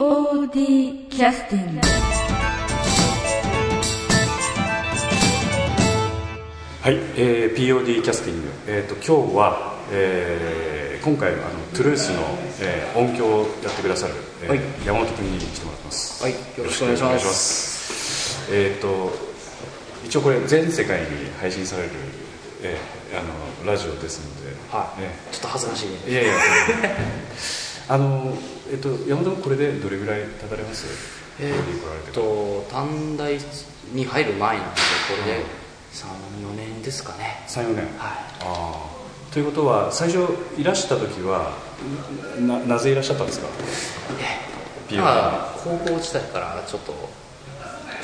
POD キャスティングはい、えー POD キャスティング、えー、と今日は、えー今回あのトゥルースの、えー音響をやってくださる、えーはい。山本君に来てもらってます。はいよろしくお願いします。えっ、と一応これ全世界に配信される、えーあのラジオですので、はい。ねちょっと恥ずかしいね。いやいや あのえっ、と山本君これでどれぐらい経たれます？えーっと短大に入る前なんでこれで34年ですかね。34年。はああということは最初いらした時はななぜいらっしゃったんですか？いまあ高校時代からちょっとこ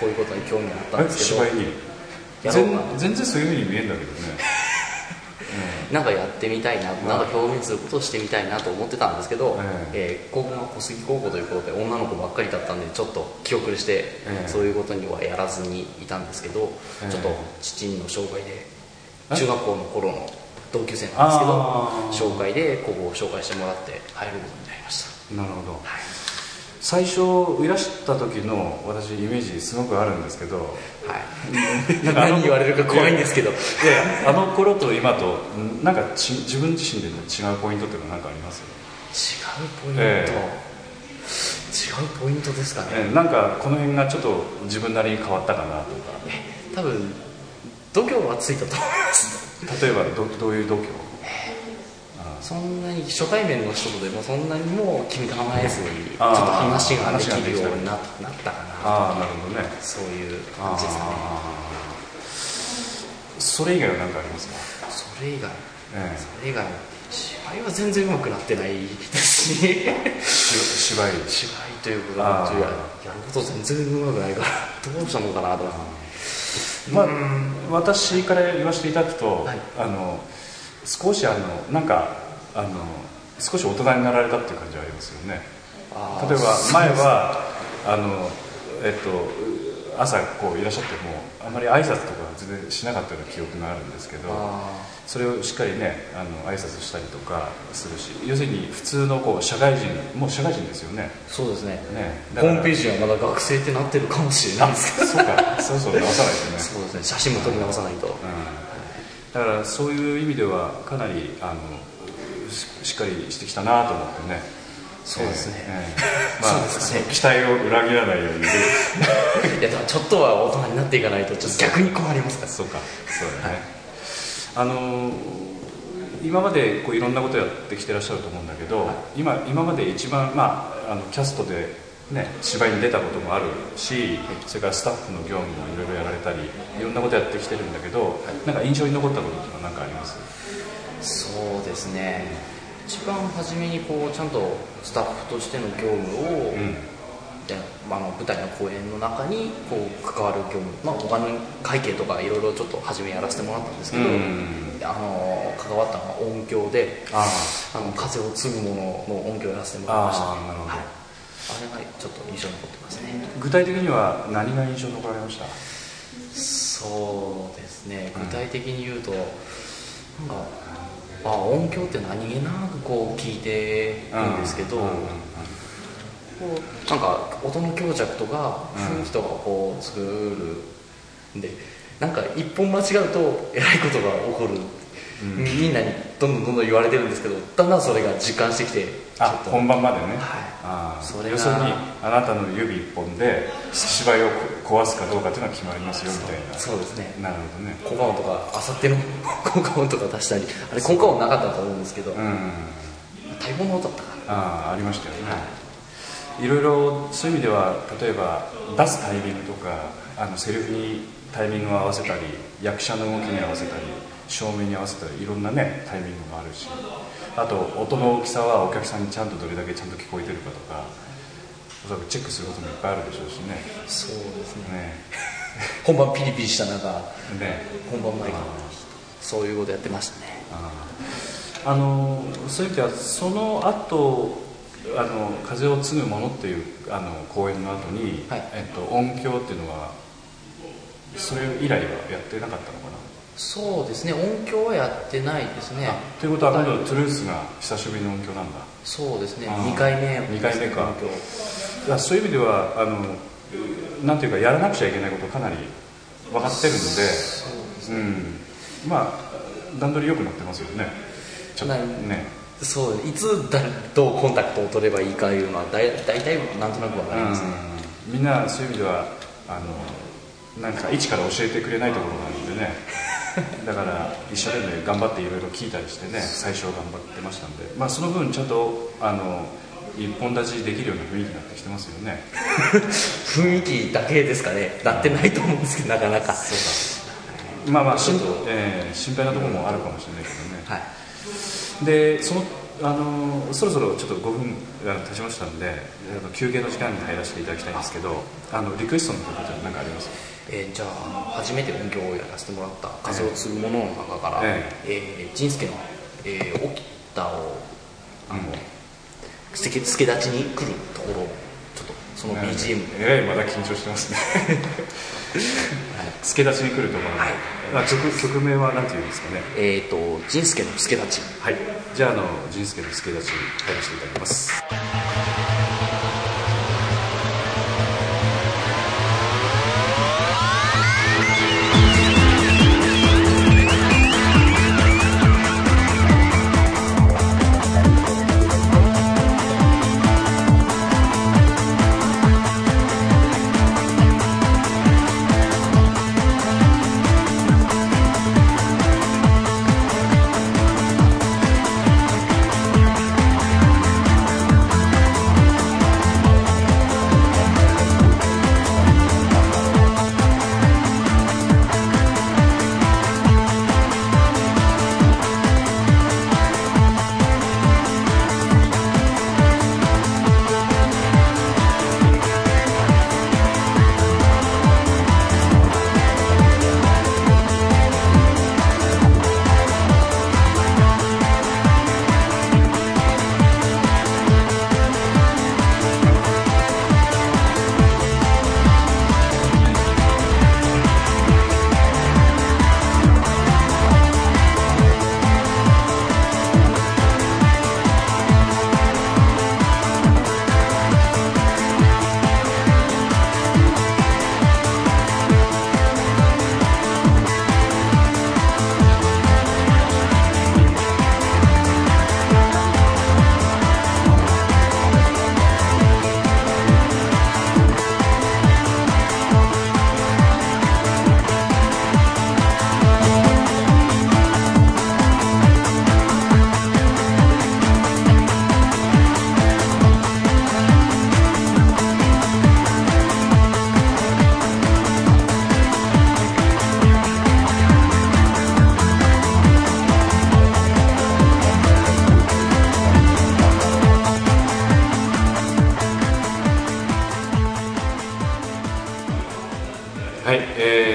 ういうことに興味があったんえですけど。芝居に？全然そういうふうに見えるんだけどねなんかやってみたいななんか表現することをしてみたいなと思ってたんですけど、ええー高校が小杉高校ということで女の子ばっかりだったんでちょっと気遅れして、ええそういうことにはやらずにいたんですけど、ええちょっと父の紹介でえ？中学校の頃の同級生なんですけど紹介でここを紹介してもらって入ることになりました。なるほど最初いらした時の私イメージすごくあるんですけどはい。何言われるか怖いんですけど。いやあの頃と今とんなんかち自分自身での違うポイントっていうのは何かあります？違うポイント、え違うポイントですかね、えなんかこの辺がちょっと自分なりに変わったかなとか。多分度胸はついたと思います。例えばどどういう度胸？そんなに初対面の人とでもそんなにもう君構えずにちょっと話ができるようにななったかな。ああなるほどね。そういう感じですかね。それ以外は何かありますか、それ以外。えそれ以外芝居は全然上手くなってないですし。芝居？芝居というかあー。ややること全然上手くないからどうしたもんかなと。かまあ、私から言わせていただくと、はい。あの少しあのなんかあの少し大人になられたっていう感じはありますよね。例えば前はあのえっと朝こういらっしゃってもあまり挨拶とか全然しなかったような記憶があるんですけどあそれをしっかりねあの挨拶したりとかするし要するに普通のこう社会人もう社会人ですよね。ーそうですね。ね。ホームページジはまだ学生ってなってるかもしれないですけど。そうか。そうそう直さないとね。そうですね。写真も撮り直さないと、うん。だからそういう意味ではかなりあのししっかりしてきたなと思ってね。そうですね。ええ。え えまあね。期待を裏切らないように。いやちょっとは大人になっていかないとちょっと逆に困りますから。そうか。そうだね、あの今までこういろんなことやってきてらっしゃると思うんだけど、今今まで一番、まあ、あのキャストで、ね、芝居に出たこともあるし、それからスタッフの業務もいろいろやられたりいろんなことやってきてるんだけど、なんか印象に残ったことっていうのは何かあります？そうですね。一番初めにこうちゃんとスタッフとしての業務を、うん。あ、あの舞台の公演の中にこう関わる業務、まあ、お金会計とかいろいろちょっと初めやらせてもらったんですけど、うん。あの関わったのは音響でああの風を継ぐものの音響をやらせてもらいました、あーなるほど。はい、あれがちょっと印象に残ってますね。具体的には何が印象に残られました？そうですね。具体的に言うと、なんかあ音響って何気なくこう聞いてるんですけど、うんうんこうなんか音の強弱とかうん。雰囲気とかをこう作るんでなんか一本間違うとえらいことが起こる、うん。みんなにどんどんどんどん言われてるんですけどだんだんそれが実感してきてあ本番までね、はい。ああ。それが。要するにあなたの指一本で芝居を壊すかどうかっていうのは決まりますよみたいな。そうですね。なるほどね。効果音とかあさっての 効果音とか出したりあれ効果音なかったと思うんですけど、うんの音だったかな。ああありましたよね、いろいろそういう意味では例えば出すタイミングとかあのセリフにタイミングを合わせたり役者の動きに合わせたり照明に合わせたりいろんなねタイミングもあるし。あと音の大きさはお客さんにちゃんとどれだけちゃんと聞こえてるかとかおそらくチェックすることもいっぱいあるでしょうしね。そうですね。ね。本番ピリピリした中ね。本番前からそういうことやってましたね。ああ。のそういう意味ではその後あの風を継ぐものっていうあの公演の後に、はい。えっと、音響っていうのはそれ以来はやってなかったのかな？そうですね。音響はやってないですね。ということは今度トゥルースが久しぶりの音響なんだ。そうですね。あー。2回目。二回目か。いやそういう意味ではあのなんていうかやらなくちゃいけないことかなり分かってるので。うん、まあ段取り良くなってますよね。ちょっとね。そういつ誰どうコンタクトを取ればいいかいうのはだい大体なんとなくわかりますね、うん。みんなそういう意味ではあのなんか一から教えてくれないところがあるんでね だから一生懸命頑張っていろいろ聞いたりしてね最初は頑張ってましたんで、まあ、その分ちゃんとあの一本立ちできるような雰囲気になってきてますよね。雰囲気だけですかね。なってないと思うんですけどなかなか。そうか。まあまあしん、えー心配なところもあるかもしれないけどね。はい。でそのあのそろそろちょっと5分が経ちましたんで休憩の時間に入らせていただきたいんですけどあ。のリクエストの曲って何かありますえーじゃあ初めて音響をやらせてもらった「風を継ぐもの」の中から、ええ。ー仁助の「えー、起きた」をあの、うん。助助立ちに来るところをちょっとその BGM で、えらいまだ緊張してますね。助立ちに来るところ、はい。あ曲曲名は何て言うんですかね？えっ、と仁助の助立ちはい。じゃああの仁助の助立ち入らせていただきます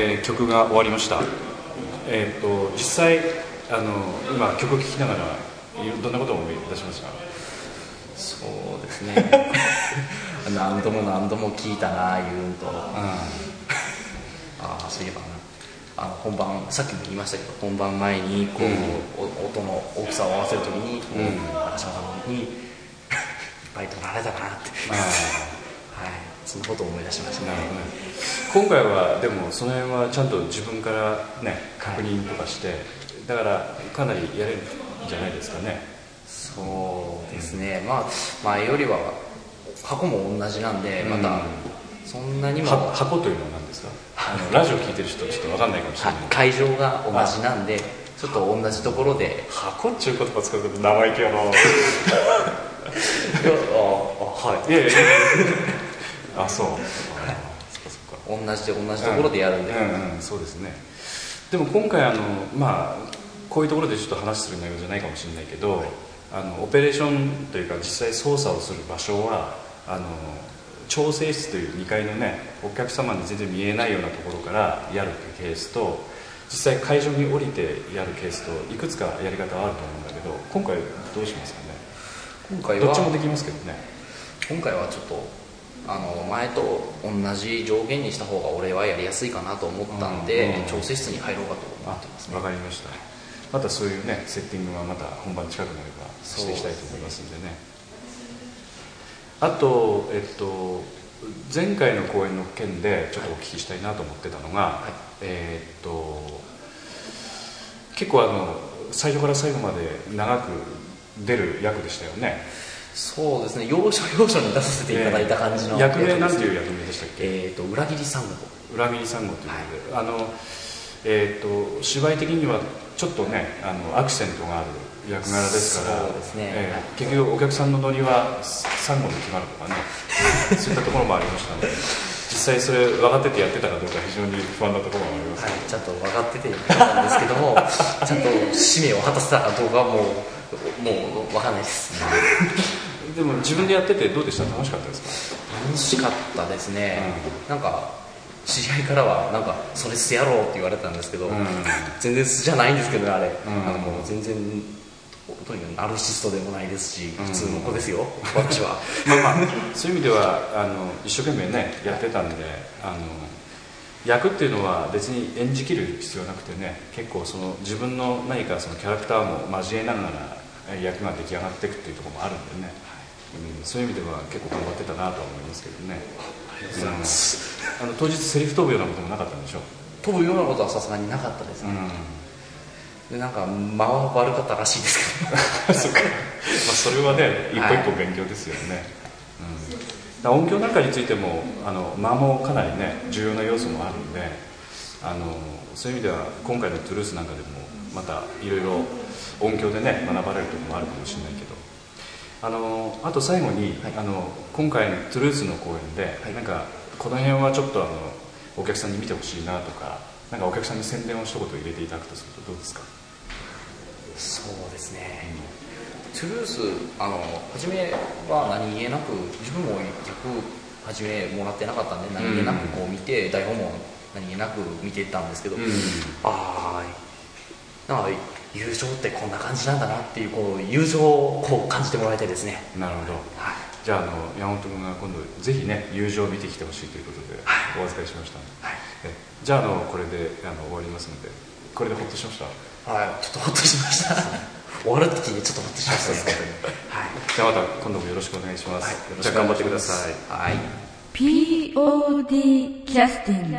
えー曲が終わりました。えっ、と実際あの今曲聴きながらいどんなことを思い出しましたそうですね。何度も何度も聞いたな言うん。とああそういえばな。あの本番さっきも言いましたけど本番前にこう、お音の大きさを合わせるときに、うん。中島さんに いっぱい取られたなって。はいそのことを思い出しました。ねなるほどね。今回はでもその辺はちゃんと自分からね確認とかして、だからかなりやれるんじゃないですかね。そうですね、まあ前よりは箱も同じなんでまたうんそんなにも、は箱というのは何ですか？あの ラジオ聞いてる人ちょっと分かんないかもしれはない。会場が同じなんでちょっと同じところで。箱っちゅう言葉使うと生意気やないやああはい。いやいやいやあそう。あそっかそっか。同じで同じところでやるんで、うんうんうん。そうですね。でも今回あのまあこういうところでちょっと話する内容じゃないかもしれないけど、あのオペレーションというか実際操作をする場所はあの調整室という2階のねお客様に全然見えないようなところからやるケースと実際会場に降りてやるケースといくつかやり方はあると思うんだけど今回どうしますかね？今回はどっちもできますけどね。今回はちょっとあの前と同じ上限にした方が俺はやりやすいかなと思ったんで、うん調整室に入ろうかと思あってますね。わかりました。またそういうねセッティングはまた本番近くなればしていきたいと思いますんでね。あとえっと前回の公演の件でちょっとお聞きしたいなと思ってたのが、はい、えー、っと結構あの最初から最後まで長く出る役でしたよねそうですね。要所要所に出させていただいた感じの、えー、役名なんていう役名でしたっけ？えー、っと裏切りサンゴ裏切りサンゴということで、はい、あのえー、っと芝居的にはちょっとねあのアクセントがある役柄ですからそうですね、えー、結局お客さんのノリはサンゴで決まるとかね そういったところもありましたので実際それ分かっててやってたかどうか非常に不安なところもあります、はい、ちゃんと分かっててやってたんですけども ちゃんと使命を果たせたかどうかはもうもう分かんないですでも自分でやっててどうでした？楽しかったですか？楽しかったですね、うん、なんか知り合いからはなんかそれ素やろうって言われたんですけど、うん、全然素じゃないんですけどねあれ、うん、あのもう全然とにかくナルシストでもないですし普通の子ですよ、私は。まあまあそういう意味ではあの一生懸命ねやってたんであの役っていうのは別に演じきる必要なくてね結構その自分の何かそのキャラクターも交えながら役が出来上がっていくっていうところもあるんでね、うん、そういう意味では結構頑張ってたなとは思いますけどね。ありがとうございます、うん、あの当日セリフ飛ぶようなこともなかったんでしょう。飛ぶようなことはさすがになかったですね、うん。でなんか間は悪かったらしいですけど。そまあそれはね一歩一歩勉強ですよね、はい、うん、音響なんかについてもあの間もかなりね重要な要素もあるんであのそういう意味では今回のトゥルースなんかでもまたいろいろ音響でね学ばれるところもあるかもしれないけどあのあと最後に、はい、あの今回のトゥルースの公演で、はい、なんかこの辺はちょっとあのお客さんに見てほしいなとかなんかお客さんに宣伝を一言入れていただくとするとどうですか？そうですね、うん、トゥルースあの初めは何気なく自分も役初めもらってなかったんで何気なくこう見て、うん、台本も何気なく見てたんですけど、うん、ああ友情ってこんな感じなんだなっていうこう友情をこう感じてもらいたいですね。なるほど、はい、じゃああの山本君が今度ぜひね友情を見てきてほしいということでお預かりしました、はい、じゃああのこれであの終わりますのでこれでほっとしました？はい。ちょっとほっとしました。終わるって聞いてちょっとほっとしました、はい、じゃあまた今度もよろしくお願いします、はい、じゃあ頑張ってくださいはい POD キャスティング